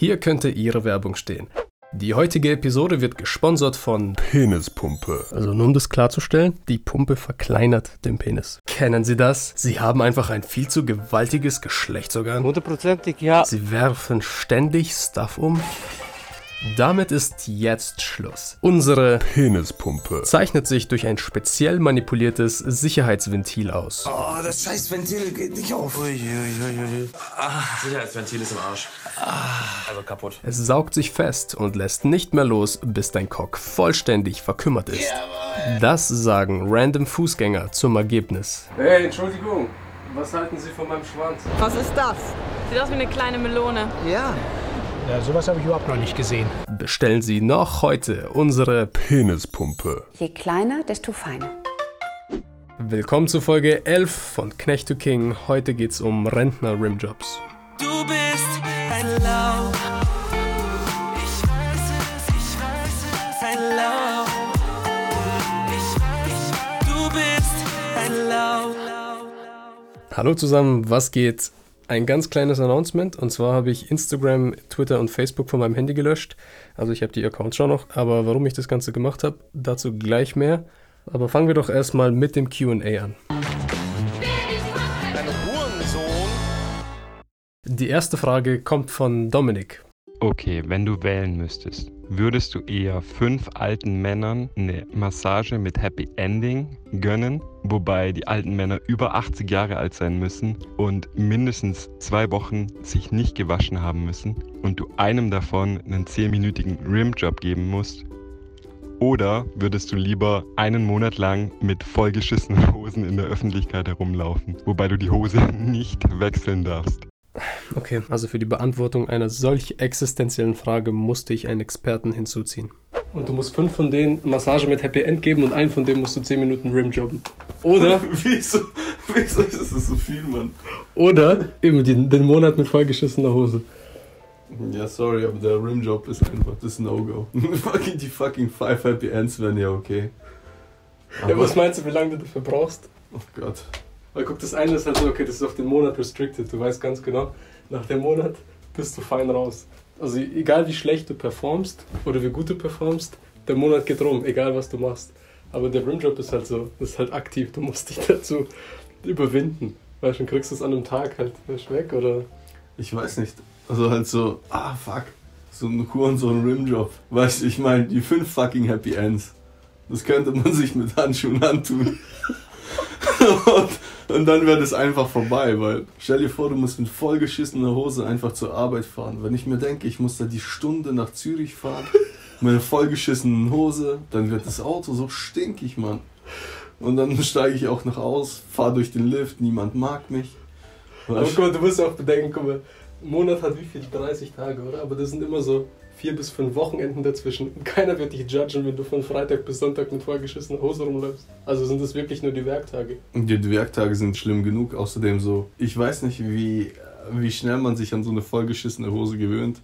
Hier könnte Ihre Werbung stehen. Die heutige Episode wird gesponsert von Penispumpe. Also nur um das klarzustellen, die Pumpe verkleinert den Penis. Kennen Sie das? Sie haben einfach ein viel zu gewaltiges Geschlechtsorgan. Hundertprozentig, ja. Sie werfen ständig Stuff um. Damit ist jetzt Schluss. Unsere Penispumpe. zeichnet sich durch ein speziell manipuliertes Sicherheitsventil aus. Oh, das scheiß Ventil geht nicht auf. Sicherheitsventil ist im Arsch. Also kaputt. Es saugt sich fest und lässt nicht mehr los, bis dein Cock vollständig verkümmert ist. Das sagen random Fußgänger zum Ergebnis. Hey, Entschuldigung, was halten Sie von meinem Schwanz? Was ist das? Sieht aus wie eine kleine Melone. Ja. Ja, sowas habe ich überhaupt noch nicht gesehen. Bestellen Sie noch heute unsere Penispumpe. Je kleiner, desto feiner. Willkommen zu Folge 11 von Knecht to King. Heute geht's um Rentner-Rimjobs. Du bist ein Lauch. Ich weiß es, ich weiß es. Ein Lauch. Ich weiß, du bist ein Lauch. Hallo zusammen, was geht? Ein ganz kleines Announcement und zwar habe ich Instagram, Twitter und Facebook von meinem Handy gelöscht. Also ich habe die Accounts schon noch, aber warum ich das Ganze gemacht habe, dazu gleich mehr. Aber fangen wir doch erstmal mit dem QA an. Die erste Frage kommt von Dominik. Okay, wenn du wählen müsstest, würdest du eher fünf alten Männern eine Massage mit Happy Ending gönnen, wobei die alten Männer über 80 Jahre alt sein müssen und mindestens zwei Wochen sich nicht gewaschen haben müssen und du einem davon einen 10-minütigen Rimjob geben musst? Oder würdest du lieber einen Monat lang mit vollgeschissenen Hosen in der Öffentlichkeit herumlaufen, wobei du die Hose nicht wechseln darfst? Okay, also für die Beantwortung einer solch existenziellen Frage musste ich einen Experten hinzuziehen. Und du musst fünf von denen Massage mit Happy End geben und einen von denen musst du 10 Minuten Rimjobben. Oder, wieso, wieso ist das so viel, Mann? oder eben den, den Monat mit vollgeschissener Hose. Ja, sorry, aber der Rimjob ist einfach das No-Go. fucking die fucking Five Happy Ends wären ja okay. Ja, was meinst du, wie lange du dafür brauchst? Oh Gott. Weil guck, das eine ist halt so, okay, das ist auf den Monat restricted. Du weißt ganz genau, nach dem Monat bist du fein raus. Also egal wie schlecht du performst oder wie gut du performst, der Monat geht rum, egal was du machst. Aber der Rimjob ist halt so, das ist halt aktiv, du musst dich dazu überwinden. Weißt du, dann kriegst du es an einem Tag halt weg oder. Ich weiß nicht. Also halt so, ah fuck. So ein Kur und so ein Rimjob. Weißt du, ich meine, die fünf fucking Happy Ends. Das könnte man sich mit Handschuhen antun. und, und dann wäre das einfach vorbei, weil stell dir vor, du musst mit vollgeschissener Hose einfach zur Arbeit fahren. Wenn ich mir denke, ich muss da die Stunde nach Zürich fahren, mit einer vollgeschissenen Hose, dann wird das Auto so stinkig, Mann. Und dann steige ich auch noch aus, fahre durch den Lift, niemand mag mich. Aber guck mal, du musst auch bedenken, guck mal, Monat hat wie viel? 30 Tage, oder? Aber das sind immer so vier bis fünf Wochenenden dazwischen. Keiner wird dich judgen, wenn du von Freitag bis Sonntag mit vollgeschissener Hose rumläufst. Also sind das wirklich nur die Werktage. Die Werktage sind schlimm genug. Außerdem so, ich weiß nicht, wie, wie schnell man sich an so eine vollgeschissene Hose gewöhnt.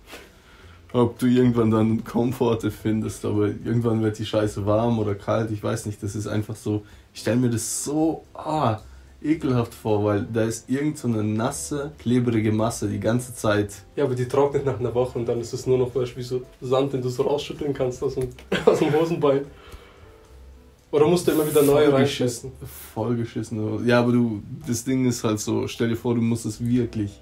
Ob du irgendwann dann Komforte findest, aber irgendwann wird die Scheiße warm oder kalt, ich weiß nicht. Das ist einfach so, ich stelle mir das so ah, ekelhaft vor, weil da ist irgend so eine nasse, klebrige Masse die ganze Zeit. Ja, aber die trocknet nach einer Woche und dann ist es nur noch weißt, du, wie so Sand, den du so rausschütteln kannst aus dem, aus dem Hosenbein. Oder musst du immer wieder neue reinschießen? Vollgeschissen. Ja, aber du, das Ding ist halt so, stell dir vor, du musst es wirklich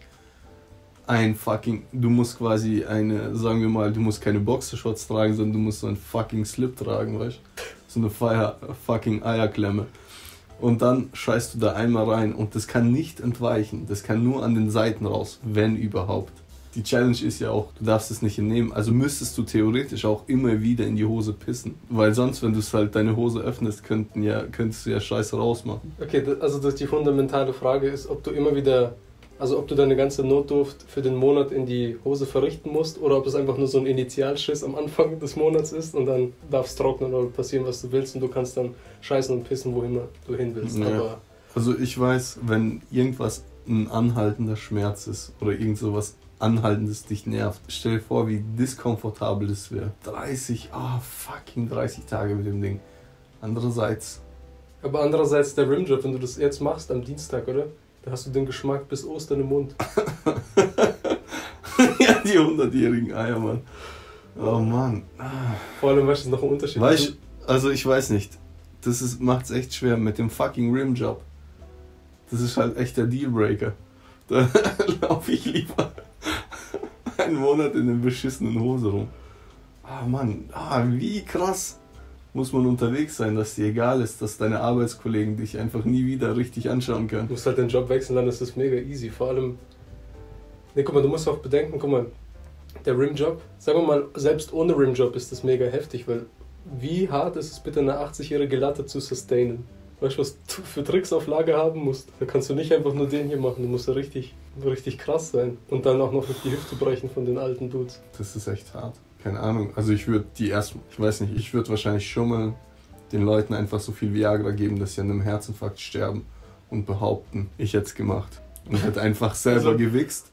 ein fucking, du musst quasi eine, sagen wir mal, du musst keine Boxershorts tragen, sondern du musst so einen fucking Slip tragen, weißt du? So eine Feier, fucking Eierklemme. Und dann scheißt du da einmal rein und das kann nicht entweichen. Das kann nur an den Seiten raus, wenn überhaupt. Die Challenge ist ja auch, du darfst es nicht entnehmen. Also müsstest du theoretisch auch immer wieder in die Hose pissen. Weil sonst, wenn du es halt deine Hose öffnest, könnten ja, könntest du ja Scheiße rausmachen. Okay, also das die fundamentale Frage ist, ob du immer wieder, also ob du deine ganze Notdurft für den Monat in die Hose verrichten musst oder ob es einfach nur so ein Initialschiss am Anfang des Monats ist und dann darf es trocknen oder passieren, was du willst und du kannst dann scheißen und pissen, wo immer du hin willst. Ja. Aber Also ich weiß, wenn irgendwas ein anhaltender Schmerz ist oder irgend sowas anhaltendes dich nervt, stell dir vor, wie diskomfortabel das wäre. 30, ah fucking 30 Tage mit dem Ding. Andererseits, Aber andererseits der Rimjob, wenn du das jetzt machst am Dienstag, oder? Da hast du den Geschmack bis Ostern im Mund. ja, die 100-jährigen Eier, Mann. Oh Mann. Vor allem, weißt du, ist noch ein Unterschied. Weißt also ich weiß nicht. Das ist, macht's echt schwer mit dem fucking Rimjob. Das ist halt echt der Dealbreaker. Da laufe ich lieber einen Monat in einer beschissenen Hose rum. Ah Mann, ah, wie krass muss man unterwegs sein, dass dir egal ist, dass deine Arbeitskollegen dich einfach nie wieder richtig anschauen können. Du musst halt den Job wechseln, dann ist das mega easy. Vor allem, ne, guck mal, du musst auch bedenken, guck mal, der Rimjob, sagen wir mal, selbst ohne Rimjob ist das mega heftig, weil wie hart ist es bitte, eine 80-jährige Latte zu sustainen? Weißt du, was du für Tricks auf Lager haben musst? Da kannst du nicht einfach nur den hier machen, du musst ja richtig, richtig krass sein. Und dann auch noch die Hüfte brechen von den alten Dudes. Das ist echt hart. Keine Ahnung. Also ich würde die erst, ich weiß nicht, ich würde wahrscheinlich schummeln, den Leuten einfach so viel Viagra geben, dass sie an einem Herzinfarkt sterben und behaupten, ich hätte es gemacht. Und hätte einfach selber Also- gewichst.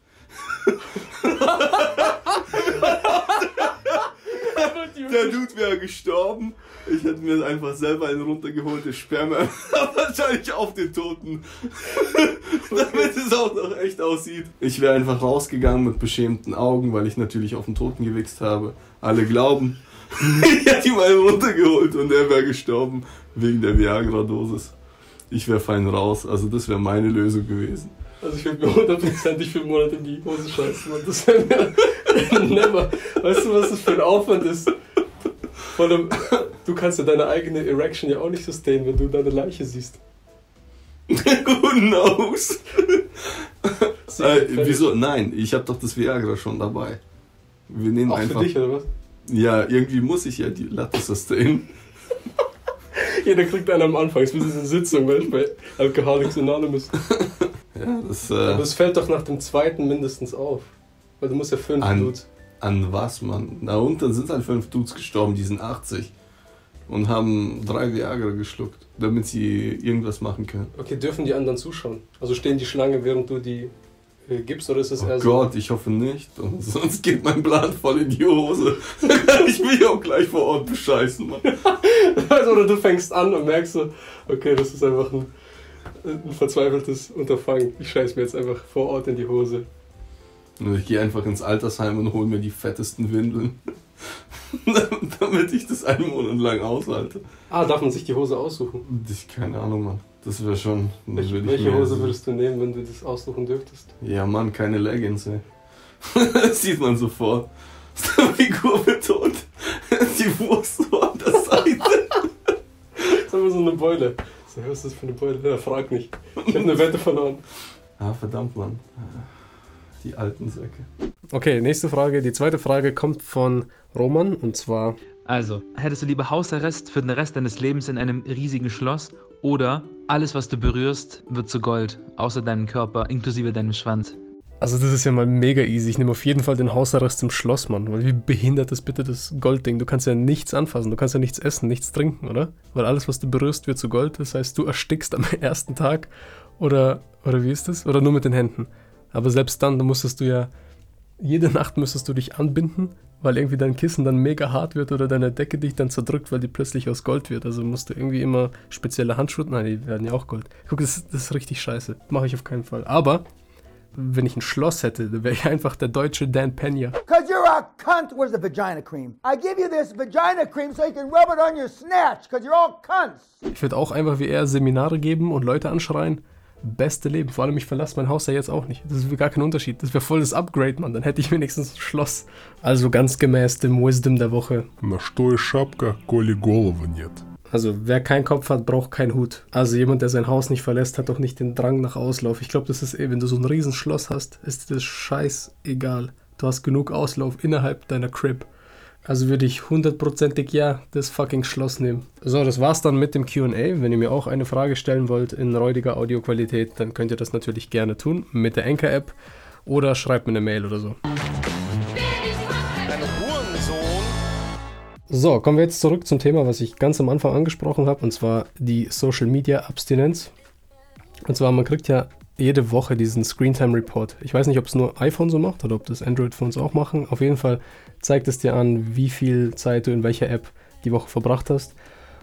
Der Dude wäre gestorben. Ich hätte mir einfach selber einen runtergeholt, das Sperma wahrscheinlich auf den Toten. Damit es auch noch echt aussieht. Ich wäre einfach rausgegangen mit beschämten Augen, weil ich natürlich auf den Toten gewichst habe. Alle glauben, ich hätte ihm einen runtergeholt und er wäre gestorben wegen der Viagra-Dosis. Ich wäre fein raus. Also das wäre meine Lösung gewesen. Also ich würde mir hundertprozentig für einen Monat in die Hose scheißen, Mann. Das wäre mir never. Weißt du, was das für ein Aufwand ist? Vor allem, du kannst ja deine eigene Erection ja auch nicht sustainen, wenn du deine Leiche siehst. Who knows? Äh, wieso? Nein, ich habe doch das Viagra schon dabei. Wir nehmen Auch für einfach. dich, oder was? Ja, irgendwie muss ich ja die Latte sustainen. Jeder kriegt einen am Anfang. Es ist diese Sitzung, weißt du, bei Alcoholics Anonymous. Ja, das, Aber äh, es fällt doch nach dem zweiten mindestens auf. Weil du musst ja fünf An- Dudes. An was, Mann? Na und dann sind halt fünf Dudes gestorben, die sind 80. Und haben drei Viagra geschluckt, damit sie irgendwas machen können. Okay, dürfen die anderen zuschauen? Also stehen die Schlange, während du die äh, gibst, oder ist es Oh eher Gott, ich hoffe nicht. Und sonst geht mein Plan voll in die Hose. Ich mich auch gleich vor Ort bescheißen, Mann. so? Also, oder du fängst an und merkst so, okay, das ist einfach ein, ein verzweifeltes Unterfangen. Ich scheiß mir jetzt einfach vor Ort in die Hose. Ich gehe einfach ins Altersheim und hole mir die fettesten Windeln. damit ich das einen Monat lang aushalte. Ah, darf man sich die Hose aussuchen? Ich, keine Ahnung, Mann. Das wäre schon. Welche, würd ich welche Hose würdest du nehmen, wenn du das aussuchen dürftest? Ja, Mann, keine Leggings, ey. das sieht man sofort. Figur betont. Die Wurst so an der Seite. Das ist einfach so eine Beule. So, was ist das für eine Beule? Ja, frag nicht. Ich habe eine Wette verloren. Ah, verdammt, Mann. Die alten Säcke. Okay, nächste Frage. Die zweite Frage kommt von Roman und zwar Also, hättest du lieber Hausarrest für den Rest deines Lebens in einem riesigen Schloss oder alles, was du berührst, wird zu Gold, außer deinem Körper, inklusive deinem Schwanz? Also das ist ja mal mega easy. Ich nehme auf jeden Fall den Hausarrest im Schloss, Mann. Weil wie behindert ist bitte das Goldding? Du kannst ja nichts anfassen, du kannst ja nichts essen, nichts trinken, oder? Weil alles, was du berührst, wird zu Gold. Das heißt, du erstickst am ersten Tag. Oder, oder wie ist das? Oder nur mit den Händen. Aber selbst dann, da musstest du ja, jede Nacht müsstest du dich anbinden, weil irgendwie dein Kissen dann mega hart wird oder deine Decke dich dann zerdrückt, weil die plötzlich aus Gold wird. Also musst du irgendwie immer spezielle Handschuhe, nein, die werden ja auch Gold. Guck, das, ist- das ist richtig scheiße. Mache ich auf keinen Fall. Aber wenn ich ein Schloss hätte, dann wäre ich einfach der deutsche Dan Pena. Cause you're a cunt. Where's the vagina cream? I give you this vagina cream so you can rub it on your snatch, cause you're all cunts. Ich würde auch einfach wie er Seminare geben und Leute anschreien Beste Leben. Vor allem, ich verlasse mein Haus ja jetzt auch nicht. Das ist gar kein Unterschied. Das wäre voll das Upgrade, Mann. Dann hätte ich wenigstens ein Schloss. Also ganz gemäß dem Wisdom der Woche. На что и шапка, коли головы нет? Also wer keinen Kopf hat, braucht keinen Hut. Also jemand, der sein Haus nicht verlässt, hat doch nicht den Drang nach Auslauf. Ich glaube, das ist eh, wenn du so ein Riesenschloss hast, ist dir das scheiß egal. Du hast genug Auslauf innerhalb deiner Crib. Also würde ich hundertprozentig ja das fucking Schloss nehmen. So, das war's dann mit dem QA. Wenn ihr mir auch eine Frage stellen wollt in räudiger Audioqualität, dann könnt ihr das natürlich gerne tun mit der Anchor-App oder schreibt mir eine Mail oder so. So, kommen wir jetzt zurück zum Thema, was ich ganz am Anfang angesprochen habe, und zwar die Social Media Abstinenz. Und zwar, man kriegt ja jede Woche diesen Screentime Report. Ich weiß nicht, ob es nur iPhone so macht oder ob das Android-Phones auch machen. Auf jeden Fall zeigt es dir an, wie viel Zeit du in welcher App die Woche verbracht hast.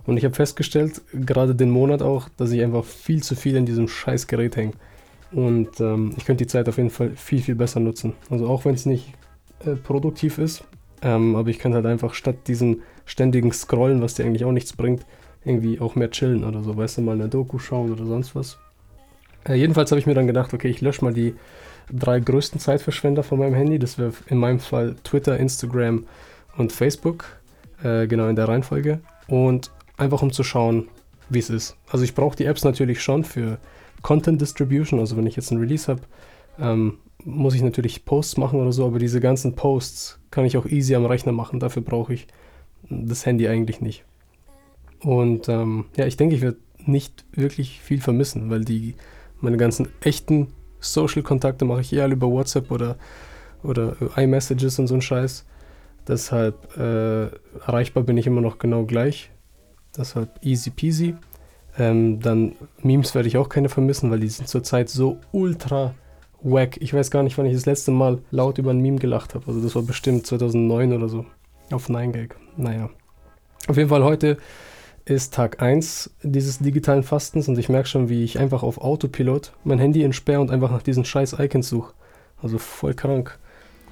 Und ich habe festgestellt, gerade den Monat auch, dass ich einfach viel zu viel in diesem scheiß Gerät hänge. Und ähm, ich könnte die Zeit auf jeden Fall viel, viel besser nutzen. Also auch wenn es nicht äh, produktiv ist, ähm, aber ich kann halt einfach statt diesem ständigen Scrollen, was dir eigentlich auch nichts bringt, irgendwie auch mehr chillen oder so, weißt du, mal eine Doku schauen oder sonst was. Äh, jedenfalls habe ich mir dann gedacht, okay, ich lösche mal die drei größten Zeitverschwender von meinem Handy. Das wäre in meinem Fall Twitter, Instagram und Facebook, äh, genau in der Reihenfolge. Und einfach um zu schauen, wie es ist. Also ich brauche die Apps natürlich schon für Content Distribution, also wenn ich jetzt ein Release habe, ähm, muss ich natürlich Posts machen oder so, aber diese ganzen Posts kann ich auch easy am Rechner machen. Dafür brauche ich das Handy eigentlich nicht. Und ähm, ja, ich denke, ich werde nicht wirklich viel vermissen, weil die meine ganzen echten Social-Kontakte mache ich eher über WhatsApp oder, oder iMessages und so ein Scheiß. Deshalb äh, erreichbar bin ich immer noch genau gleich. Deshalb easy peasy. Ähm, dann Memes werde ich auch keine vermissen, weil die sind zurzeit so ultra wack. Ich weiß gar nicht, wann ich das letzte Mal laut über ein Meme gelacht habe. Also das war bestimmt 2009 oder so. Auf 9gag. Naja. Auf jeden Fall heute ist Tag 1 dieses digitalen Fastens und ich merke schon, wie ich einfach auf Autopilot mein Handy entsperre und einfach nach diesen scheiß Icons suche. Also voll krank.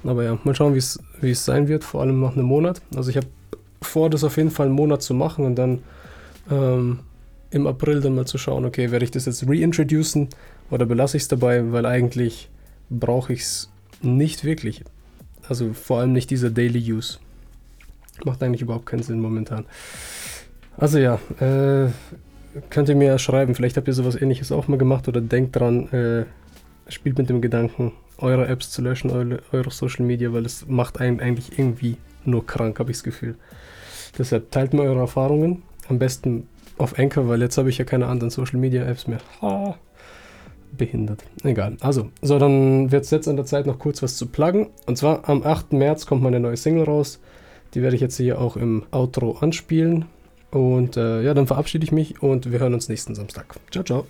Aber ja, mal schauen, wie es sein wird, vor allem nach einem Monat. Also ich habe vor, das auf jeden Fall einen Monat zu machen und dann ähm, im April dann mal zu schauen, okay, werde ich das jetzt reintroducen oder belasse ich es dabei, weil eigentlich brauche ich es nicht wirklich. Also vor allem nicht dieser Daily Use. Macht eigentlich überhaupt keinen Sinn momentan. Also ja, äh, könnt ihr mir schreiben, vielleicht habt ihr sowas ähnliches auch mal gemacht oder denkt dran, äh, spielt mit dem Gedanken, eure Apps zu löschen, eure, eure Social Media, weil es macht einen eigentlich irgendwie nur krank, habe ich das Gefühl. Deshalb teilt mir eure Erfahrungen, am besten auf Anchor, weil jetzt habe ich ja keine anderen Social Media Apps mehr. Ha, behindert. Egal. Also, so, dann wird es jetzt an der Zeit, noch kurz was zu pluggen. Und zwar am 8. März kommt meine neue Single raus. Die werde ich jetzt hier auch im Outro anspielen. Und äh, ja, dann verabschiede ich mich und wir hören uns nächsten Samstag. Ciao, ciao.